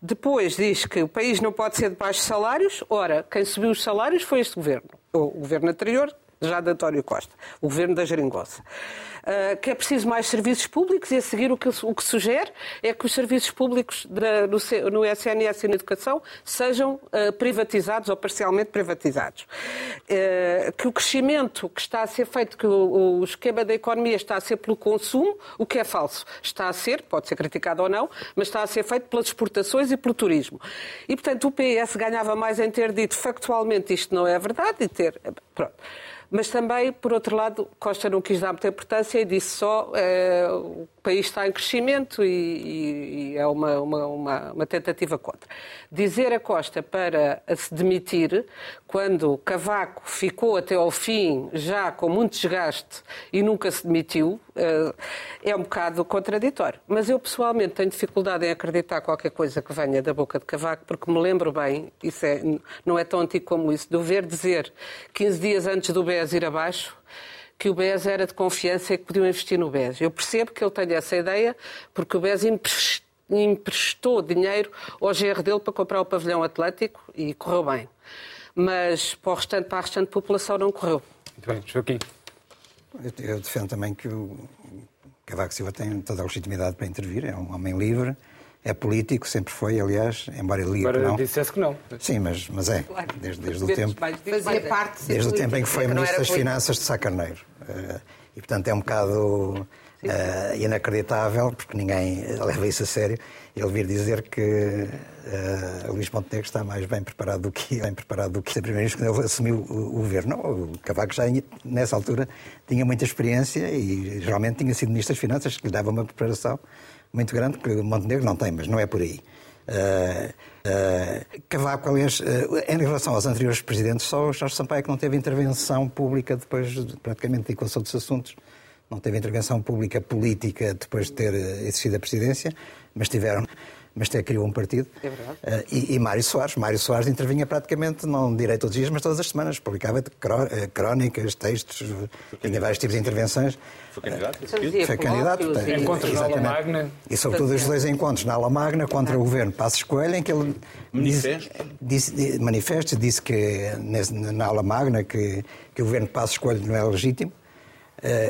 Depois diz que o país não pode ser de baixos salários. Ora, quem subiu os salários foi este governo, o governo anterior, já de António Costa, o governo da Geringonça. Ah, que é preciso mais serviços públicos e a seguir o que, o que sugere é que os serviços públicos da- no, no SNS e na educação sejam ah, privatizados ou parcialmente privatizados. Ah, que o crescimento que está a ser feito, que o, o esquema da economia está a ser pelo consumo, o que é falso. Está a ser, pode ser criticado ou não, mas está a ser feito pelas exportações e pelo turismo. E, portanto, o PS ganhava mais em ter dito factualmente isto não é verdade e ter. Pronto. Mas também, por outro lado, Costa não quis dar muita importância e disse só eh, o país está em crescimento e, e- é uma, uma, uma, uma tentativa contra. Dizer a Costa para se demitir, quando Cavaco ficou até ao fim já com muito desgaste e nunca se demitiu, eh, é um bocado contraditório. Mas eu pessoalmente tenho dificuldade em acreditar qualquer coisa que venha da boca de Cavaco, porque me lembro bem, isso é, não é tão antigo como isso, de ver dizer 15 dias antes do BES ir abaixo que o BES era de confiança e que podiam investir no BES. Eu percebo que ele tenha essa ideia, porque o BES empres- emprestou dinheiro ao GR dele para comprar o pavilhão Atlântico e correu bem. Mas para, o restante, para a restante população não correu. Muito bem, Joaquim. Eu, eu defendo também que o Cavaco Silva tem toda a legitimidade para intervir, é um homem livre, é político, sempre foi, aliás, embora ele diga que Agora não. dissesse que não. Sim, mas, mas é, desde, desde o tempo. Fazia parte de Desde o tempo em que político, foi Ministro das político. Finanças de Sá Carneiro. Eh, E, portanto, é um bocado eh, inacreditável, porque ninguém leva isso a sério, ele vir dizer que eh, Luís Montenegro está mais bem preparado do que bem preparado do que o Primeiro-Ministro quando ele assumiu o, o governo. Não, o Cavaco já, nessa altura, tinha muita experiência e geralmente tinha sido Ministro das Finanças, que lhe dava uma preparação muito grande, que Montenegro não tem, mas não é por aí. Uh, uh, Cavaco, aliás, uh, em relação aos anteriores presidentes, só o Jorge Sampaio que não teve intervenção pública depois, de, praticamente, dedicou-se a outros assuntos. Não teve intervenção pública política depois de ter exercido a presidência, mas tiveram mas até criou um partido. É verdade. Uh, e, e Mário Soares. Mário Soares intervinha praticamente, não direi todos os dias, mas todas as semanas. Publicava eh, crónicas, textos, tinha vários tipos de intervenções. Foi candidato? Foi candidato. Encontros na Aula Magna. E sobretudo os dois encontros na Aula Magna contra o governo Passos Coelho, em que ele manifesto disse, disse, manifesto, disse que na Aula Magna que, que o governo Passos Coelho não é legítimo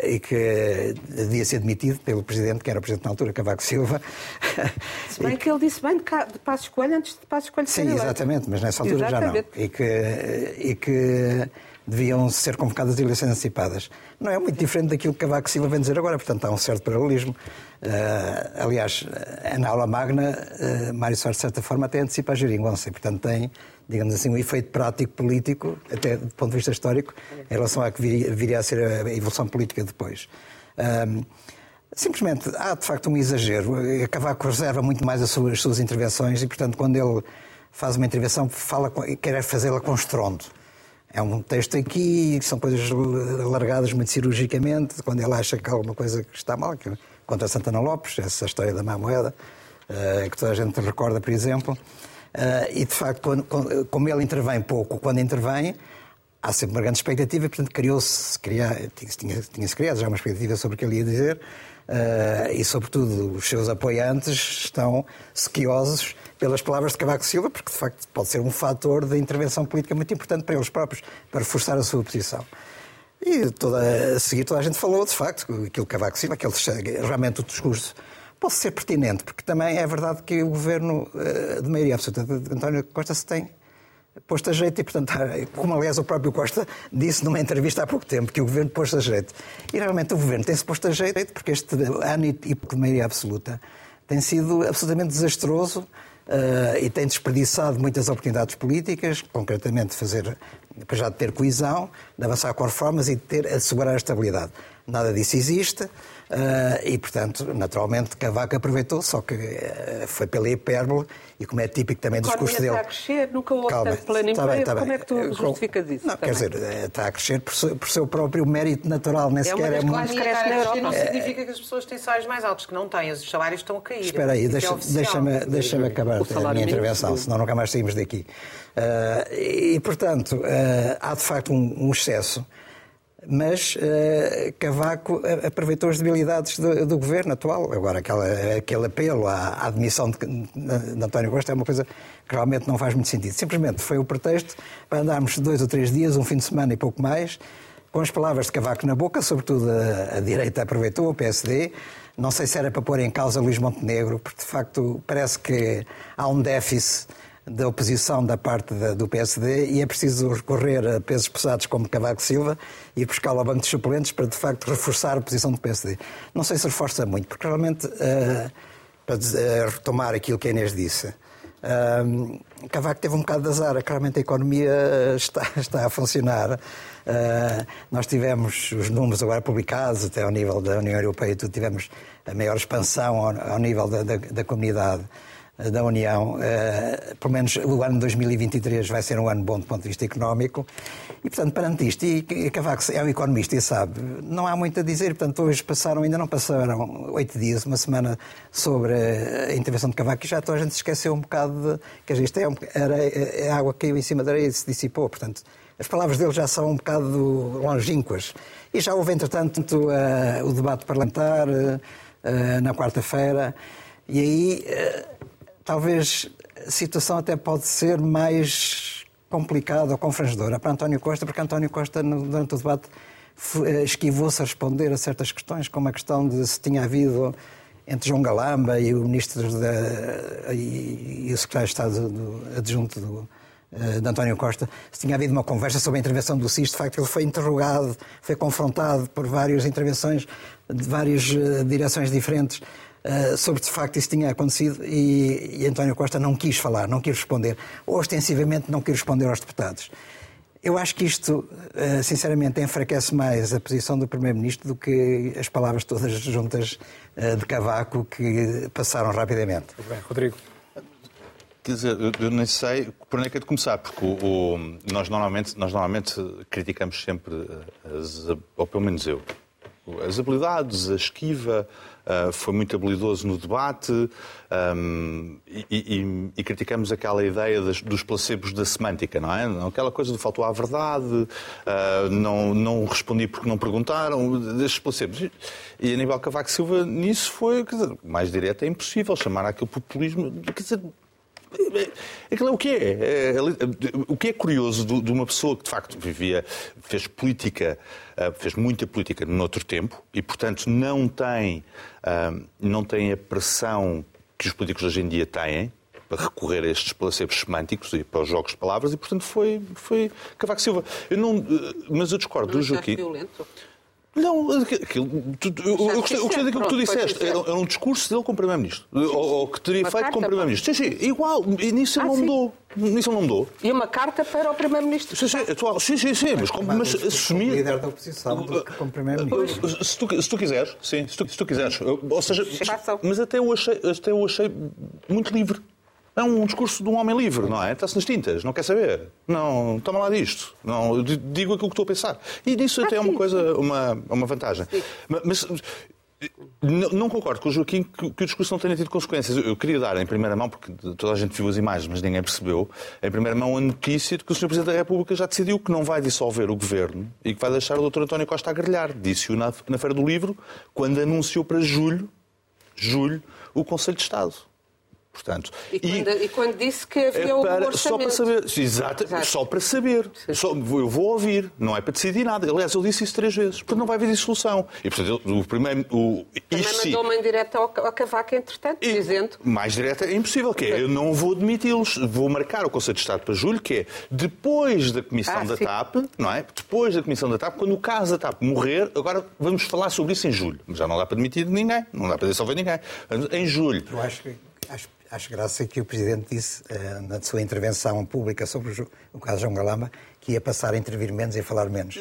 e que devia ser demitido pelo Presidente, que era o Presidente na altura, Cavaco Silva. (laughs) Se bem que ele disse bem de, de Passos Coelho antes de Passos Coelho Sim, exatamente, mas nessa altura exatamente. já não. E que, e que deviam ser convocadas eleições antecipadas. Não é muito diferente daquilo que Cavaco Silva vem dizer agora, portanto há um certo paralelismo. Uh, aliás, na aula magna, uh, Mário Soares, de certa forma, até antecipa a geringonça e, portanto, tem digamos assim, um efeito prático político, até do ponto de vista histórico, em relação à que viria, a ser a evolução política depois. Um, simplesmente há de facto um exagero. Cavaco reserva muito mais as suas, as suas intervenções e, portanto, quando ele faz uma intervenção, fala, quer fazê-la com estrondo. É um texto aqui, são coisas largadas muito cirurgicamente, quando ele acha que há alguma coisa que está mal, que, contra Santana Lopes, essa história da má moeda, uh, que toda a gente recorda, por exemplo. Uh, e, de facto, quando, como ele intervém pouco, quando intervém, há sempre uma grande expectativa, portanto, criou-se, tinha-se tinha criado já uma expectativa sobre o que ele ia dizer, uh, e, sobretudo, os seus apoiantes estão sequiosos pelas palavras de Cavaco Silva, porque, de facto, pode ser um fator de intervenção política muito importante para eles próprios, para reforçar a sua posição. E toda, a seguir toda a gente falou, de facto, aquilo que Cavaco Silva, aquele, realmente o discurso pode ser pertinente, porque também é verdade que o governo eh, de maioria absoluta de António Costa se tem posto a jeito e, portanto, (laughs) como aliás o próprio Costa disse numa entrevista há pouco tempo, que o governo pôs a jeito. E realmente o governo tem-se posto a jeito porque este ano e de maioria absoluta tem sido absolutamente desastroso uh, e tem desperdiçado muitas oportunidades políticas, concretamente de fazer, já de ter coesão, de avançar com reformas e de ter, assegurar a estabilidade. Nada disso existe. Uh, e, portanto, naturalmente, Cavaco aproveitou, só que uh, foi pela hipérbole, e como é típico também do discurso dele. está a crescer, nunca houve Calma, tanto plano emprego, está bem, está como é que tu uh, justificas isso? Não, quer dizer, está a crescer por seu, por seu, próprio mérito natural, nem é sequer é muito... Cresce na Europa. Não significa que as pessoas têm salários mais altos, que não têm, os salários estão a cair. Espera aí, deixa-me deixa deixa acabar a minha intervenção, senão nunca mais saímos daqui. e, portanto, há de facto um, um excesso mas uh, Cavaco aproveitou as debilidades do, do, governo atual. Agora, aquela, aquele apelo à, à admissão de, de, António Costa é uma coisa que realmente não faz muito sentido. Simplesmente foi o pretexto para andarmos dois ou três dias, um fim de semana e pouco mais, com as palavras de Cavaco na boca, sobretudo a, a direita aproveitou, o PSD. Não sei se era para pôr em causa Luís Montenegro, porque de facto parece que há um déficit da oposição da parte da, do PSD e é preciso recorrer a pesos pesados como Cavaco Silva e buscar ao banco de suplentes para, de facto, reforçar a posição do PSD. Não sei se reforça muito, porque realmente, uh, para uh, retomar aquilo que a Inês disse, uh, Cavaco teve um bocado de azar, claramente a economia está, (laughs) está a funcionar. Uh, nós tivemos os números agora publicados, até ao nível da União Europeia tivemos a maior expansão ao, ao nível da, da, da comunidade da União, uh, pelo menos o ano de 2023 vai ser um ano bom do ponto de vista económico. E, portanto, perante isto, e, Cavaco é um economista e sabe, não há muito a dizer. Portanto, hoje passaram, ainda não passaram oito dias, uma semana sobre a intervenção de Cavaco e já toda a gente se esqueceu um bocado de. Quer dizer, isto é, um, era, é água que caiu em cima da areia e se dissipou. Portanto, as palavras dele já são um bocado longínquas. E já houve, entretanto, uh, o debate parlamentar uh, na quarta-feira. E aí talvez a situação até pode ser mais complicada ou confrangedora para António Costa, porque António Costa, durante o debate, eh, esquivou-se a responder a certas questões, como a questão de se tinha havido entre João Galamba e o ministro da, e, e, o secretário de Estado do, adjunto do, eh, de António Costa, se tinha havido uma conversa sobre a intervenção do SIS. De facto, ele foi interrogado, foi confrontado por várias intervenções de várias uh, direções diferentes. Eh, sobre de facto isso tinha acontecido e, e António Costa não quis falar, não quis responder, ostensivamente não quis responder aos deputados. Eu acho que isto, eh, sinceramente, enfraquece mais a posição do Primeiro-Ministro do que as palavras todas juntas eh, de Cavaco que passaram rapidamente. Muito bem, Rodrigo. Quer dizer, eu nem sei por onde é que é de começar, porque o, o, nós, normalmente, nós normalmente criticamos sempre, as, ou pelo menos eu, as habilidades, a esquiva, uh, foi muito habilidoso no debate um, e, e, e, criticamos aquela ideia das, dos placebos da semântica, não é? Aquela coisa do faltou à verdade, uh, não, não respondi porque não perguntaram, destes placebos. E Aníbal Cavaco Silva nisso foi, quer dizer, mais direto é impossível chamar aquilo populismo, quer dizer, Aquilo é o que é. é, o que é curioso de, uma pessoa que, de facto, vivia, fez política, ah, fez muita política noutro tempo e, portanto, não tem, ah, não tem a pressão que os políticos hoje em dia têm para recorrer a estes placebos semânticos e para os jogos de palavras e, portanto, foi, foi Cavaco Silva. Eu não, ah, mas eu discordo do Joaquim. Violento. Não, aquilo, tu, eu, eu, gostei, eu gostei daquilo que tu disseste. Era, era, um discurso dele como Primeiro-Ministro. Ou, ou, que teria uma feito como Primeiro-Ministro. Sim, sim, igual. E nisso ele ah, não mudou. Nisso ele não mudou. E uma carta para o Primeiro-Ministro. Sim, sim, atual. sim, sim, sim. Mas, como, mas assumir. O líder da oposição como Primeiro-Ministro. Se tu, se tu quiseres, sim, se tu, se tu quiseres. Ou seja, mas até eu achei, até eu achei muito livre. É um discurso de um homem livre, não é? Está-se nas tintas, não quer saber. Não, toma lá disto. Não, digo aquilo que estou a pensar. E disso até é uma coisa, uma, uma vantagem. Mas, não concordo com o Joaquim que, que, o discurso não tenha tido consequências. Eu queria dar em primeira mão, porque toda a gente viu as imagens, mas ninguém percebeu, em primeira mão a notícia de que o Sr. Presidente da República já decidiu que não vai dissolver o governo e que vai deixar o Dr. António Costa a grelhar. Disse-o na, na Feira do Livro, quando anunciou para julho, julho, o Conselho de Estado. Portanto, e, quando, e, e quando disse que havia é para, um Só para saber, exato, exato. só para saber. Só, eu vou ouvir, não é para decidir nada. Aliás, ele disse isso três vezes, porque não vai haver dissolução. E, portanto, o primeiro... O, Também mandou uma indireta ao, ao Cavaco, entretanto, e, dizendo... Mais direta é impossível, que é, eu não vou admiti-los, vou marcar o Conselho de Estado para julho, que é depois da Comissão ah, da sim. TAP, não é? Depois da Comissão da TAP, quando o caso da TAP morrer, agora vamos falar sobre isso em julho. Mas já não dá para admitir ninguém, não dá para dissolver ninguém. Em julho. Eu acho que acho Acho graça que o Presidente disse uh, na sua intervenção pública sobre o caso João Galamba que ia passar a intervir menos e a falar menos.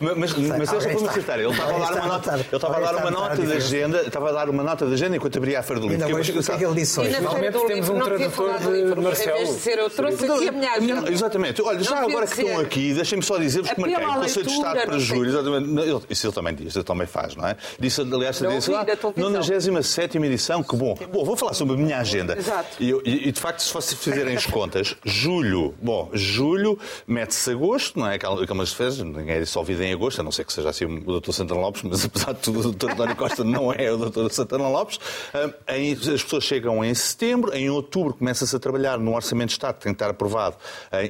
Mas, mas, mas ele já acertar. Ele estava a dar uma nota, ele estava a dar uma nota de agenda, estava a dar uma nota de agenda enquanto abria a Feira do Livro. Ainda hoje, o que é que ele disse hoje? Finalmente temos um tradutor de Marcelo. Em vez de dizer, eu trouxe aqui a minha agenda. Exatamente. Olha, já agora que estão aqui, deixem-me só dizer-vos que marquei o Conselho de Estado para julho. Exatamente. Isso ele também diz, ele também faz, não é? Disse, aliás, disse lá, 97 edição, que bom. Bom, vou falar sobre a minha agenda. Exato. E, de facto, se vocês fizerem as contas, julho, bom, julho mete-se agosto, não é? Câmaras de Defesa, ninguém é dissolvido em agosto, a não ser que seja assim o Dr. Santana Lopes, mas (laughs) apesar de tudo, o Dr. António Costa não é o Dr. Santana Lopes. Ah, as pessoas chegam em setembro, em outubro começa-se a trabalhar no Orçamento de Estado, que tem que estar aprovado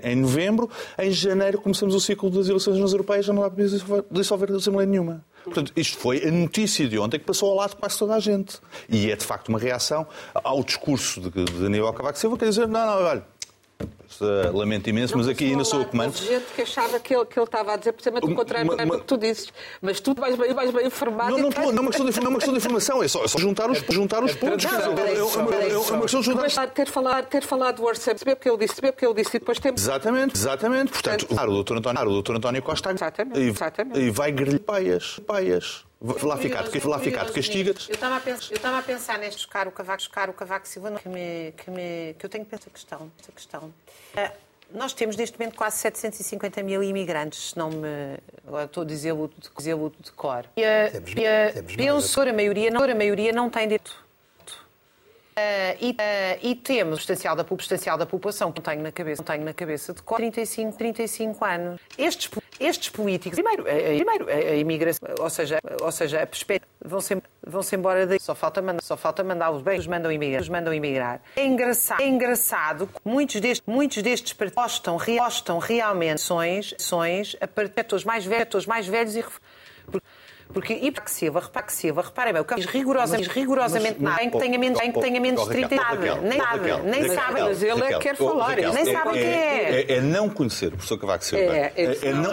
em, novembro, em janeiro começamos o ciclo das eleições nas europeias, já não dá para dissolver a Assembleia nenhuma. Portanto, isto foi a notícia de ontem que passou ao lado de quase toda a gente. E é, de facto, uma reação ao discurso de, de Aníbal Cavaco Silva, quer dizer, não, não, olha, lamento imenso, não, mas aqui ainda sou o comando. gente que achava que ele, que ele estava a dizer precisamente o contrário do que tu dizes. Mas tu vais bem, vais bem informado. Não, não, não, não, é uma questão de, não é uma questão de informação, é só, é só juntar os, juntar os pontos. É uma questão de juntar. Ter falado, ter falado do orçamento, saber o que ele disse, saber o que ele disse e depois temos. Exatamente, exatamente. Portanto, claro, o doutor António, o doutor António Costa exatamente, exatamente. e vai grelhar paias, paias. Lá ficar, lá ficar de castigas. Eu estava a pensar, eu estava a pensar neste buscar o Cavaco, buscar o Cavaco Silva, que me, que me, que eu tenho que pensar questão, esta questão. Uh, nós temos neste momento quase 750 mil imigrantes, se não me. Agora estou a dizê-lo de, dizê de cor. E a, temos, e a, temos penso, a maioria, não, a maioria não tem direito Uh, e, uh, e, temos o substancial da, substancial da população, que não tenho na cabeça, não tenho na cabeça de 35, 35 anos. Estes, estes políticos, primeiro, a, a, primeiro, a, imigração, ou seja, ou seja a perspectiva, vão-se vão -se embora daí. Só falta, mandar, só falta mandá-los bem, os mandam emigrar. Os mandam emigrar. É engraçado, é engraçado que muitos destes, muitos destes postam, postam realmente ações a partir mais velhos, mais velhos e porque e para que Silva, repare que Silva, reparem bem, o rigorosamente, mas, rigorosamente mas, nada, em que tenha menos, em que tenha menos de 30 nada, nem nada, nem sabem. Mas ele é que quer falar, nem sabem o que é. É não conhecer o professor Cavaco Silva. É, é não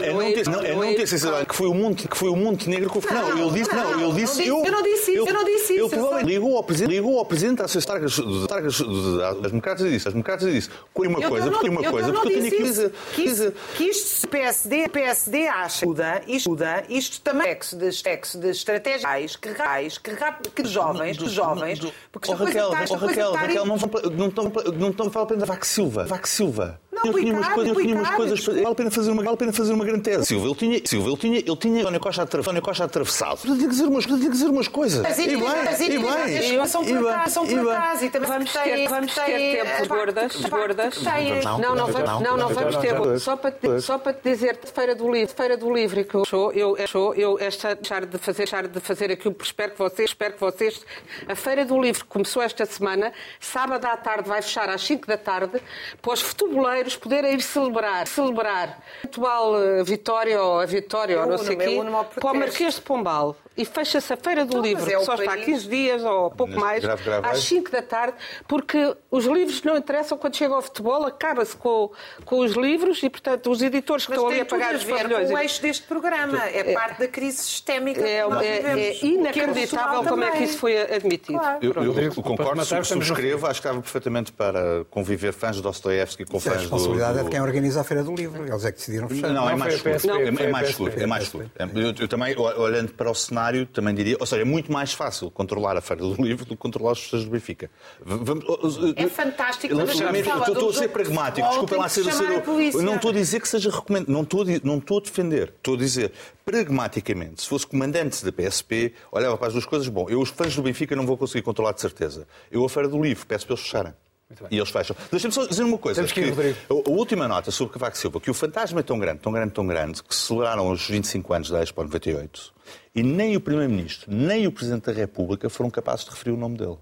ter sensibilidade que foi o Monte, que foi o Montenegro que Não, ele disse, não, ele disse, eu não disse isso, eu não disse isso. Ele provavelmente ligou ao presidente, ligou ao presidente das targas das democratas e disse, as democratas e disse, foi uma coisa, porque uma coisa, porque eu tinha que dizer. Que isto, PSD, PSD acha, isto, isto também é que sexo de estratégias que reais, que, que jovens, que jovens, porque oh, Raquel, oh, Raquel, Raquel, não, não, não, não, não vale a pena Vac Silva. Vac Silva. Eu tinha umas coisas, eu tinha umas coisas vale a pena fazer uma, vale a pena fazer uma grande tese. Silva, ele tinha, Silva, ele tinha, ele tinha António Costa, atra- António Costa atravessado. Tinha que dizer umas, tinha que dizer umas coisas. As E bem, e bem, são por acaso, são por acaso. E também Vamos ter, vamos ter tem, tempo, gordas, gordas. Não, Não, não, não, vamos, não, não, não não, não, ter. não, Só para, te, não. só para te dizer, Feira do Livro, Feira do Livro, e que eu eu, eu, sou, eu esta, deixar de fazer, deixar de fazer aquilo, espero que vocês, espero que vocês. A Feira do Livro começou esta semana, sábado à tarde vai fechar às 5 da tarde, para os futeboleiros poderem ir celebrar, celebrar a atual eh, vitória ou a vitória ou Eu não sei o quê, para o. Marquês de Pombal. E fecha-se a Feira do Não, Livro, mas é que só está há país. 15 dias ou pouco Neste mais, grave, grave, às grave. 5 da tarde, porque os livros não interessam quando chega ao futebol, acaba-se com, com os livros e, portanto, os editores que Mas estão ali a pagar os pavilhões. com o eixo deste programa. É parte da crise sistémica É, que nós é- é Que inacreditável como é que também. isso foi admitido. Claro. Eu, eu Rodrigo, concordo, matar, subscrevo, acho que estava perfeitamente para conviver fãs de Dostoiévski com Isso é a fãs do... responsabilidade é do- de quem organiza a Feira do Livro. Eles é que decidiram fechar. Não, é Não, mais foi a escuro. É- É mais escuro. É mais escuro. Eu, eu também, olhando para o cenário, também diria. Ou seja, é muito mais fácil controlar a Feira do Livro do que controlar as pessoas do Benfica. Vamos, É fantástico, mas Eu estou fala a ser pragmático. Desculpa lá ser, ser eu Não estou a dizer que seja recomendado. Não estou, não estou a defender. Estou a dizer, pragmaticamente, se fosse comandante da PSP, olhava para as duas coisas. Bom, eu os fãs do Benfica não vou conseguir controlar de certeza. Eu a Feira do Livro peço para eles fecharem. E eles fecham. Deixa-me só dizer uma coisa. Temos que ir, Rodrigo. a última nota sobre Cavaco Silva, que o fantasma é tão grande, tão grande, tão grande, que celebraram os 25 anos da Expo 98 e nem o Primeiro-Ministro, nem o Presidente da República foram capazes de referir o nome dele.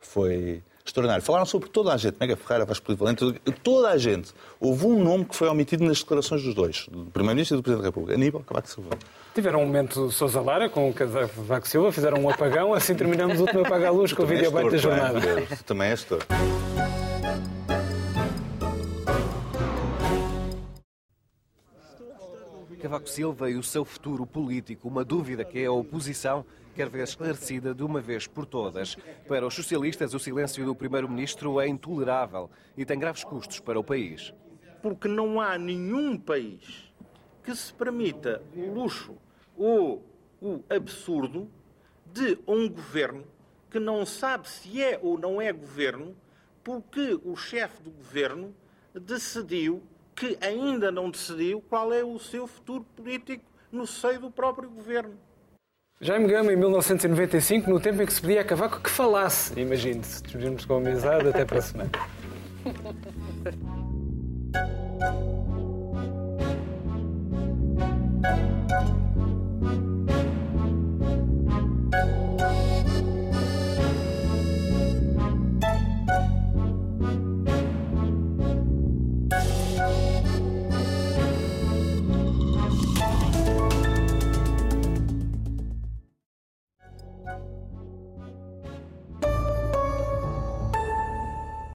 Foi extraordinário. Falaram sobre toda a gente, Mega Ferreira, Vasco Polivalente, toda a gente. Houve um nome que foi omitido nas declarações dos dois, do Primeiro-Ministro e do Presidente da República, Aníbal Cavaco Silva. Tiveram um momento Sousa Lara com o Cavaco Silva, fizeram um apagão, assim terminamos o último apaga-luz com o és vídeo abaixo da é? jornada. Também és torto. Cavaco Silva e o seu futuro político, uma dúvida que a oposição quer ver esclarecida de uma vez por todas. Para os socialistas, o silêncio do primeiro-ministro é intolerável e tem graves custos para o país. porque não há nenhum país que se permita o luxo ou o absurdo de um governo que não sabe se é ou não é governo, porque o chefe do governo decidiu que ainda não decidiu qual é o seu futuro político no seio do próprio governo. Jaime Gama, em 1995, no tempo em que se pedia a Cavaco que falasse. Imagine-se, despedimos com a amizade, até para a semana. (laughs)